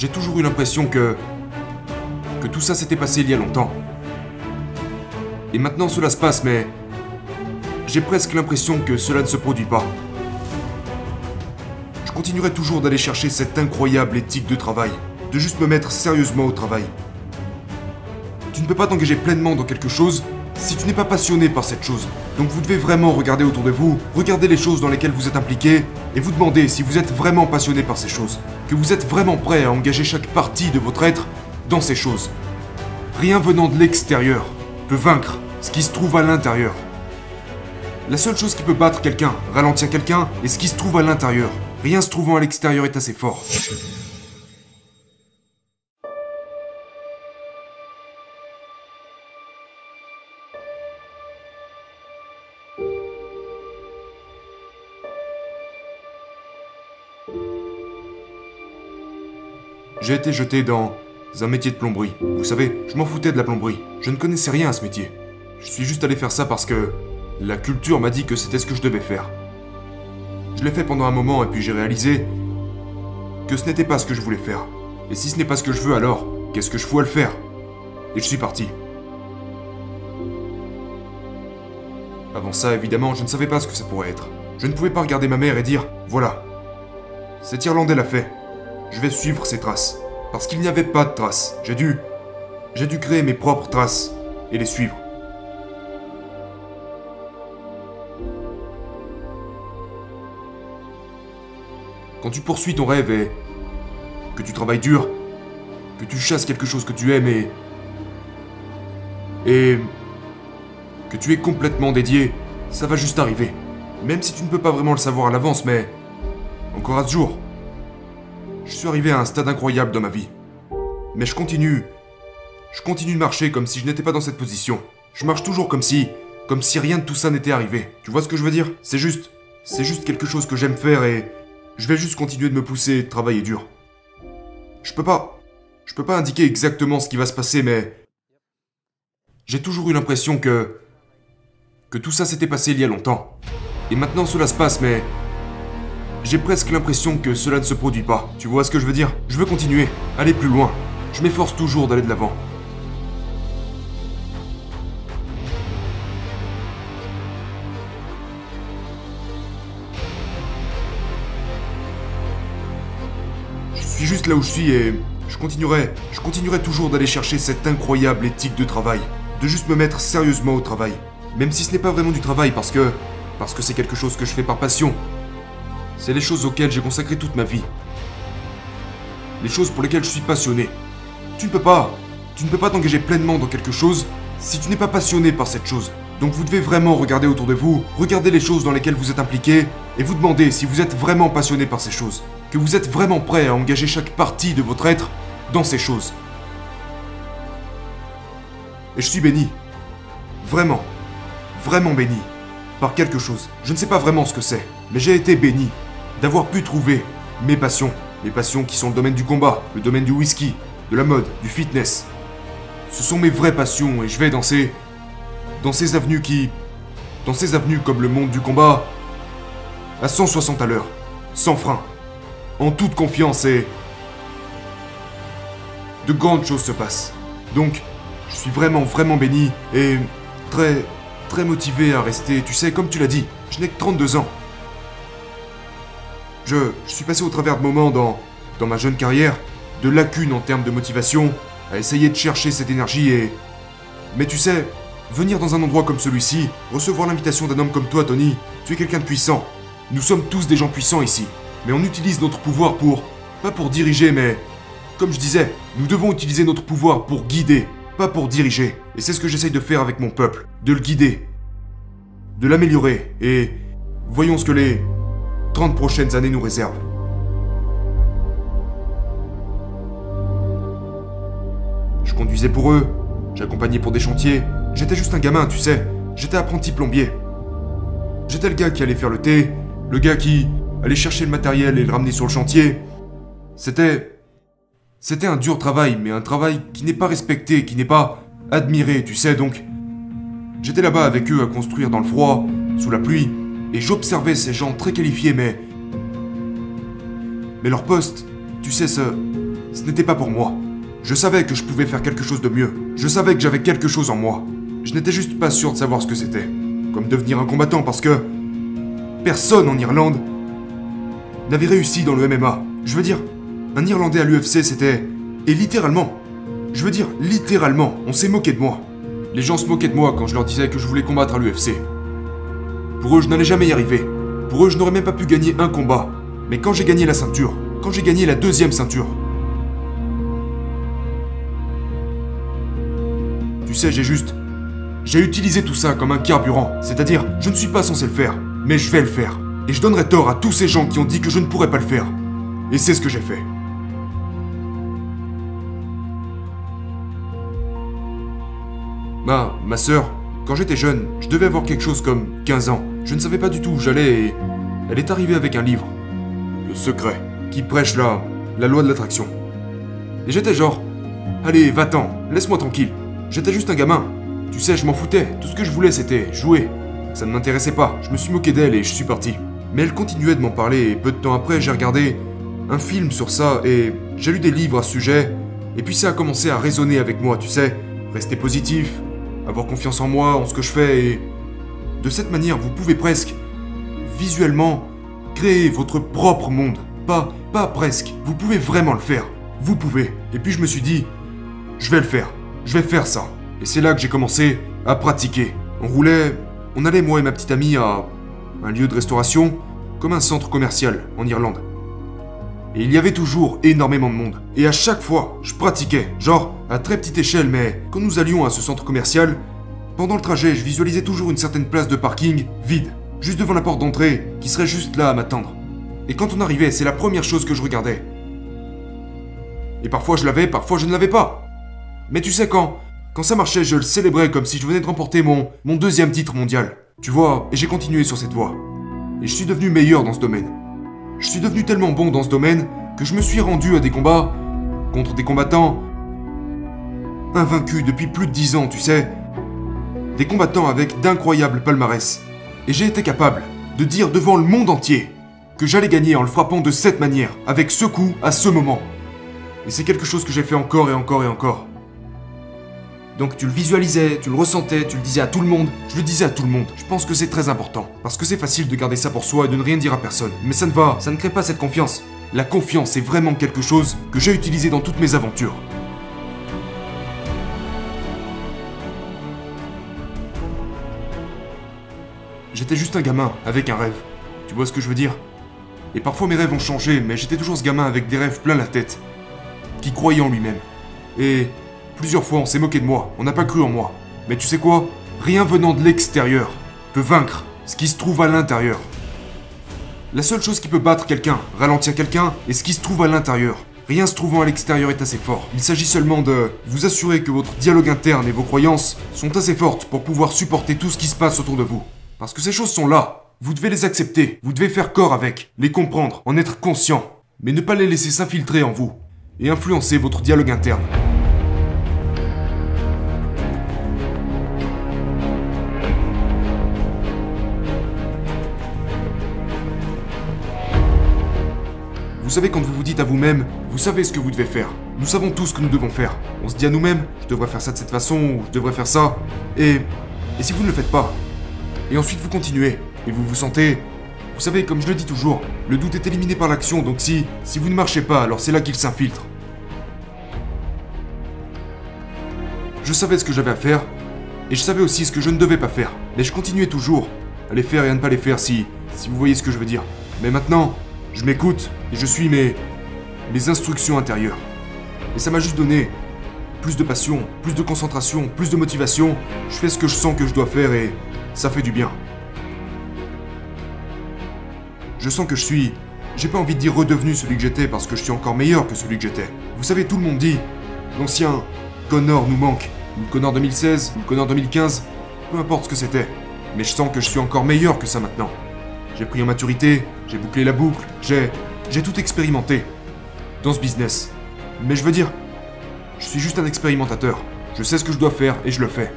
J'ai toujours eu l'impression que... que tout ça s'était passé il y a longtemps. Et maintenant cela se passe, mais... J'ai presque l'impression que cela ne se produit pas. Je continuerai toujours d'aller chercher cette incroyable éthique de travail, de juste me mettre sérieusement au travail. Tu ne peux pas t'engager pleinement dans quelque chose si tu n'es pas passionné par cette chose. Donc vous devez vraiment regarder autour de vous, regarder les choses dans lesquelles vous êtes impliqué, et vous demander si vous êtes vraiment passionné par ces choses, que vous êtes vraiment prêt à engager chaque partie de votre être dans ces choses. Rien venant de l'extérieur peut vaincre ce qui se trouve à l'intérieur. La seule chose qui peut battre quelqu'un, ralentir quelqu'un, est ce qui se trouve à l'intérieur. Rien se trouvant à l'extérieur est assez fort. J'ai été jeté dans un métier de plomberie. Vous savez, je m'en foutais de la plomberie. Je ne connaissais rien à ce métier. Je suis juste allé faire ça parce que la culture m'a dit que c'était ce que je devais faire. Je l'ai fait pendant un moment et puis j'ai réalisé que ce n'était pas ce que je voulais faire. Et si ce n'est pas ce que je veux alors, qu'est-ce que je fous à le faire? Et je suis parti. Avant ça, évidemment, je ne savais pas ce que ça pourrait être. Je ne pouvais pas regarder ma mère et dire Voilà, cet Irlandais l'a fait. Je vais suivre ses traces. Parce qu'il n'y avait pas de traces. J'ai dû. J'ai dû créer mes propres traces et les suivre. Quand tu poursuis ton rêve et que tu travailles dur, que tu chasses quelque chose que tu aimes et. et. que tu es complètement dédié, ça va juste arriver. Même si tu ne peux pas vraiment le savoir à l'avance, mais. Encore à ce jour. Je suis arrivé à un stade incroyable dans ma vie. Mais je continue. Je continue de marcher comme si je n'étais pas dans cette position. Je marche toujours comme si. comme si rien de tout ça n'était arrivé. Tu vois ce que je veux dire? C'est juste. C'est juste quelque chose que j'aime faire et. Je vais juste continuer de me pousser et de travailler dur. Je peux pas. Je peux pas indiquer exactement ce qui va se passer, mais. J'ai toujours eu l'impression que. que tout ça s'était passé il y a longtemps. Et maintenant cela se passe, mais. J'ai presque l'impression que cela ne se produit pas. Tu vois ce que je veux dire? Je veux continuer, aller plus loin. Je m'efforce toujours d'aller de l'avant. Je suis juste là où je suis et je continuerai, je continuerai toujours d'aller chercher cette incroyable éthique de travail, de juste me mettre sérieusement au travail, même si ce n'est pas vraiment du travail parce que parce que c'est quelque chose que je fais par passion. C'est les choses auxquelles j'ai consacré toute ma vie. Les choses pour lesquelles je suis passionné. Tu ne peux pas, tu ne peux pas t'engager pleinement dans quelque chose si tu n'es pas passionné par cette chose. Donc vous devez vraiment regarder autour de vous, regarder les choses dans lesquelles vous êtes impliqué, et vous demander si vous êtes vraiment passionné par ces choses, que vous êtes vraiment prêt à engager chaque partie de votre être dans ces choses. Et je suis béni. Vraiment. Vraiment béni. Par quelque chose. Je ne sais pas vraiment ce que c'est, mais j'ai été béni d'avoir pu trouver mes passions. Mes passions qui sont le domaine du combat, le domaine du whisky, de la mode, du fitness. Ce sont mes vraies passions et je vais dans ces. dans ces avenues qui. dans ces avenues comme le monde du combat. à 160 à l'heure, sans frein, en toute confiance et. de grandes choses se passent. Donc, je suis vraiment, vraiment béni et très, très motivé à rester. Tu sais, comme tu l'as dit, je n'ai que 32 ans. Je, suis passé au travers de moments dans, dans ma jeune carrière, de lacunes en termes de motivation, à essayer de chercher cette énergie et... Mais tu sais, venir dans un endroit comme celui-ci, recevoir l'invitation d'un homme comme toi, Tony, tu es quelqu'un de puissant. Nous sommes tous des gens puissants ici. Mais on utilise notre pouvoir pour... Pas pour diriger, mais... Comme je disais, nous devons utiliser notre pouvoir pour guider, pas pour diriger. Et c'est ce que j'essaye de faire avec mon peuple, de le guider, de l'améliorer, et... Voyons ce que les 30 prochaines années nous réservent. Je conduisais pour eux, j'accompagnais pour des chantiers, j'étais juste un gamin, tu sais, j'étais apprenti plombier. J'étais le gars qui allait faire le thé, le gars qui allait chercher le matériel et le ramener sur le chantier. C'était... C'était un dur travail, mais un travail qui n'est pas respecté, qui n'est pas admiré, tu sais, donc... J'étais là-bas avec eux à construire dans le froid, sous la pluie, et j'observais ces gens très qualifiés, mais... Mais leur poste, tu sais, ce... ce n'était pas pour moi. Je savais que je pouvais faire quelque chose de mieux. Je savais que j'avais quelque chose en moi. Je n'étais juste pas sûr de savoir ce que c'était. Comme devenir un combattant parce que personne en Irlande n'avait réussi dans le MMA. Je veux dire, un Irlandais à l'UFC, c'était... Et littéralement, je veux dire, littéralement, on s'est moqué de moi. Les gens se moquaient de moi quand je leur disais que je voulais combattre à l'UFC. Pour eux, je n'allais jamais y arriver. Pour eux, je n'aurais même pas pu gagner un combat. Mais quand j'ai gagné la ceinture, quand j'ai gagné la deuxième ceinture, tu sais, j'ai juste... J'ai utilisé tout ça comme un carburant. C'est-à-dire, je ne suis pas censé le faire, mais je vais le faire. Et je donnerai tort à tous ces gens qui ont dit que je ne pourrais pas le faire. Et c'est ce que j'ai fait. Ma, ma sœur, quand j'étais jeune, je devais avoir quelque chose comme 15 ans. Je ne savais pas du tout où j'allais elle est arrivée avec un livre. Le secret, qui prêche la, la loi de l'attraction. Et j'étais genre, allez, va-t'en, laisse-moi tranquille. J'étais juste un gamin. Tu sais, je m'en foutais. Tout ce que je voulais, c'était jouer. Ça ne m'intéressait pas. Je me suis moqué d'elle et je suis parti. Mais elle continuait de m'en parler et peu de temps après, j'ai regardé un film sur ça et j'ai lu des livres à ce sujet. Et puis ça a commencé à résonner avec moi, tu sais. Rester positif, avoir confiance en moi, en ce que je fais et... De cette manière, vous pouvez presque, visuellement, créer votre propre monde. Pas, pas presque. Vous pouvez vraiment le faire. Vous pouvez. Et puis je me suis dit, je vais le faire. Je vais faire ça. Et c'est là que j'ai commencé à pratiquer. On roulait, on allait moi et ma petite amie à un lieu de restauration, comme un centre commercial en Irlande. Et il y avait toujours énormément de monde. Et à chaque fois, je pratiquais, genre à très petite échelle, mais quand nous allions à ce centre commercial, pendant le trajet, je visualisais toujours une certaine place de parking vide, juste devant la porte d'entrée, qui serait juste là à m'attendre. Et quand on arrivait, c'est la première chose que je regardais. Et parfois je l'avais, parfois je ne l'avais pas. Mais tu sais quand Quand ça marchait, je le célébrais comme si je venais de remporter mon, deuxième titre mondial. Tu vois, et j'ai continué sur cette voie. Et je suis devenu meilleur dans ce domaine. Je suis devenu tellement bon dans ce domaine que je me suis rendu à des combats contre des combattants invaincus depuis plus de dix ans, tu sais. Des combattants avec d'incroyables palmarès. Et j'ai été capable de dire devant le monde entier que j'allais gagner en le frappant de cette manière, avec ce coup, à ce moment. Et c'est quelque chose que j'ai fait encore et encore et encore. Donc tu le visualisais, tu le ressentais, tu le disais à tout le monde. Je le disais à tout le monde. Je pense que c'est très important. Parce que c'est facile de garder ça pour soi et de ne rien dire à personne. Mais ça ne va, ça ne crée pas cette confiance. La confiance est vraiment quelque chose que j'ai utilisé dans toutes mes aventures. J'étais juste un gamin, avec un rêve. Tu vois ce que je veux dire? Et parfois mes rêves ont changé, mais j'étais toujours ce gamin avec des rêves plein la tête. Qui croyait en lui-même. Et plusieurs fois on s'est moqué de moi, on n'a pas cru en moi. Mais tu sais quoi? Rien venant de l'extérieur peut vaincre ce qui se trouve à l'intérieur. La seule chose qui peut battre quelqu'un, ralentir quelqu'un, est ce qui se trouve à l'intérieur. Rien se trouvant à l'extérieur est assez fort. Il s'agit seulement de vous assurer que votre dialogue interne et vos croyances sont assez fortes pour pouvoir supporter tout ce qui se passe autour de vous. Parce que ces choses sont là. Vous devez les accepter, vous devez faire corps avec, les comprendre, en être conscient, mais ne pas les laisser s'infiltrer en vous et influencer votre dialogue interne. Vous savez quand vous vous dites à vous-même, vous savez ce que vous devez faire. Nous savons tous ce que nous devons faire. On se dit à nous-mêmes, je devrais faire ça de cette façon, ou je devrais faire ça. Et... Et si vous ne le faites pas Et ensuite vous continuez, et vous vous sentez... Vous savez, comme je le dis toujours, le doute est éliminé par l'action, donc si... Si vous ne marchez pas, alors c'est là qu'il s'infiltre. Je savais ce que j'avais à faire, et je savais aussi ce que je ne devais pas faire. Mais je continuais toujours à les faire et à ne pas les faire si... Si vous voyez ce que je veux dire. Mais maintenant, je m'écoute et je suis mes. mes instructions intérieures. Et ça m'a juste donné plus de passion, plus de concentration, plus de motivation. Je fais ce que je sens que je dois faire et ça fait du bien. Je sens que je suis. J'ai pas envie de dire redevenu celui que j'étais parce que je suis encore meilleur que celui que j'étais. Vous savez, tout le monde dit l'ancien Connor nous manque. Ou le Connor 2016, ou le Connor 2015, peu importe ce que c'était. Mais je sens que je suis encore meilleur que ça maintenant. J'ai pris en maturité, j'ai bouclé la boucle, j'ai. j'ai tout expérimenté. Dans ce business. Mais je veux dire, je suis juste un expérimentateur. Je sais ce que je dois faire et je le fais.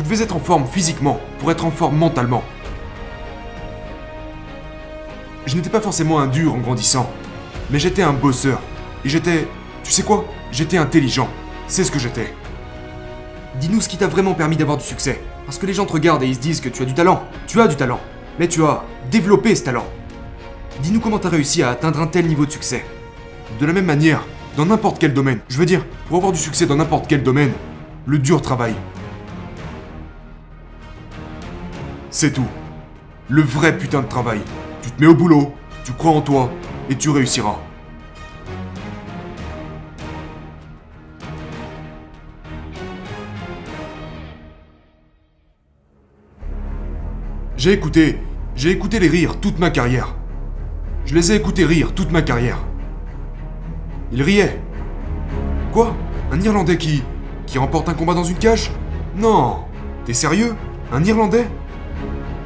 Vous devez être en forme physiquement pour être en forme mentalement. je n'étais pas forcément un dur en grandissant, mais j'étais un bosseur. Et j'étais... Tu sais quoi? J'étais intelligent. C'est ce que j'étais. Dis-nous ce qui t'a vraiment permis d'avoir du succès. Parce que les gens te regardent et ils se disent que tu as du talent. Tu as du talent. Mais tu as développé ce talent. Dis-nous comment t'as réussi à atteindre un tel niveau de succès. De la même manière, dans n'importe quel domaine. Je veux dire, pour avoir du succès dans n'importe quel domaine, le dur travail. C'est tout. Le vrai putain de travail. Tu te mets au boulot, tu crois en toi, et tu réussiras. J'ai écouté, j'ai écouté les rires toute ma carrière. Je les ai écoutés rire toute ma carrière. Ils riaient. Quoi? Un Irlandais qui... qui remporte un combat dans une cage? Non T'es sérieux? Un Irlandais?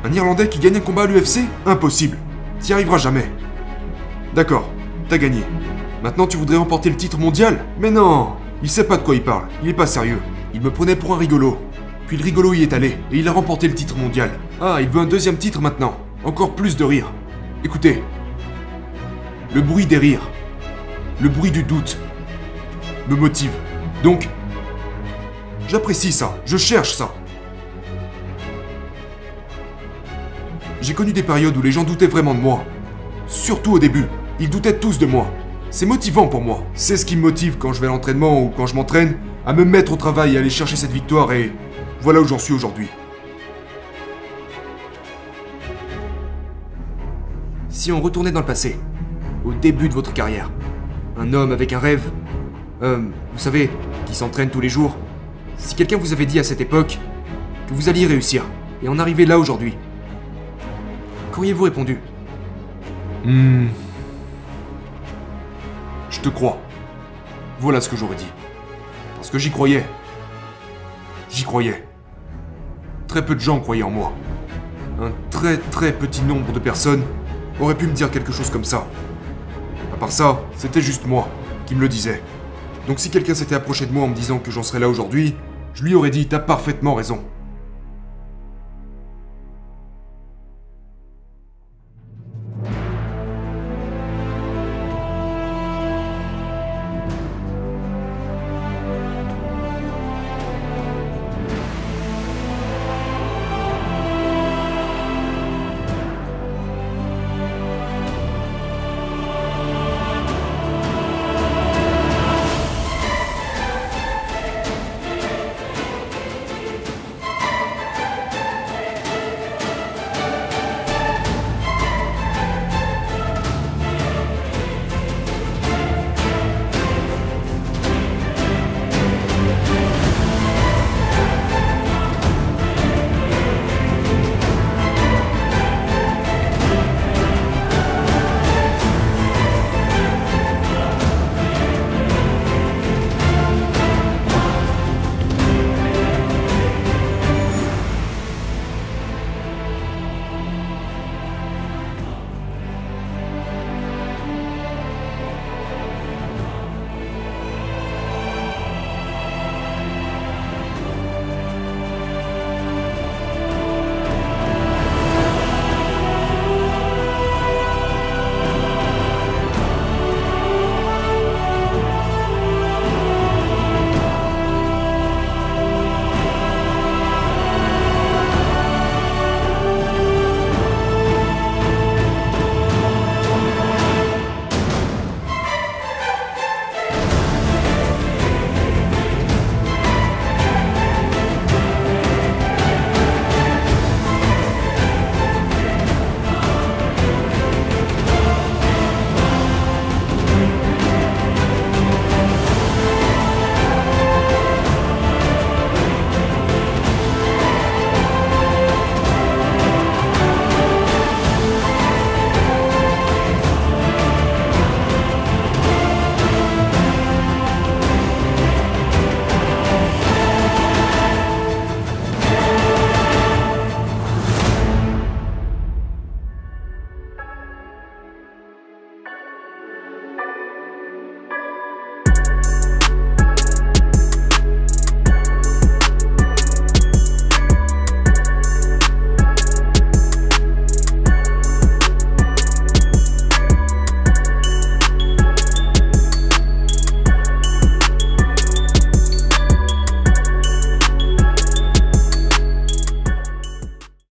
Un Irlandais qui gagne un combat à l'UFC Impossible. T'y arriveras jamais. D'accord, t'as gagné. Maintenant tu voudrais remporter le titre mondial Mais non Il sait pas de quoi il parle, il est pas sérieux. Il me prenait pour un rigolo. Puis le rigolo y est allé, et il a remporté le titre mondial. Ah, il veut un deuxième titre maintenant. Encore plus de rire. Écoutez. Le bruit des rires. Le bruit du doute. Me motive. Donc, j'apprécie ça, je cherche ça. J'ai connu des périodes où les gens doutaient vraiment de moi. Surtout au début. Ils doutaient tous de moi. C'est motivant pour moi. C'est ce qui me motive quand je vais à l'entraînement ou quand je m'entraîne, à me mettre au travail et aller chercher cette victoire et voilà où j'en suis aujourd'hui. Si on retournait dans le passé, au début de votre carrière, un homme avec un rêve, euh, vous savez, qui s'entraîne tous les jours, si quelqu'un vous avait dit à cette époque que vous alliez réussir et en arriver là aujourd'hui, qu'auriez-vous répondu Hmm. Je te crois. Voilà ce que j'aurais dit. Parce que j'y croyais. J'y croyais. Très peu de gens croyaient en moi. Un très très petit nombre de personnes auraient pu me dire quelque chose comme ça. À part ça, c'était juste moi qui me le disais. Donc si quelqu'un s'était approché de moi en me disant que j'en serais là aujourd'hui, je lui aurais dit t'as parfaitement raison.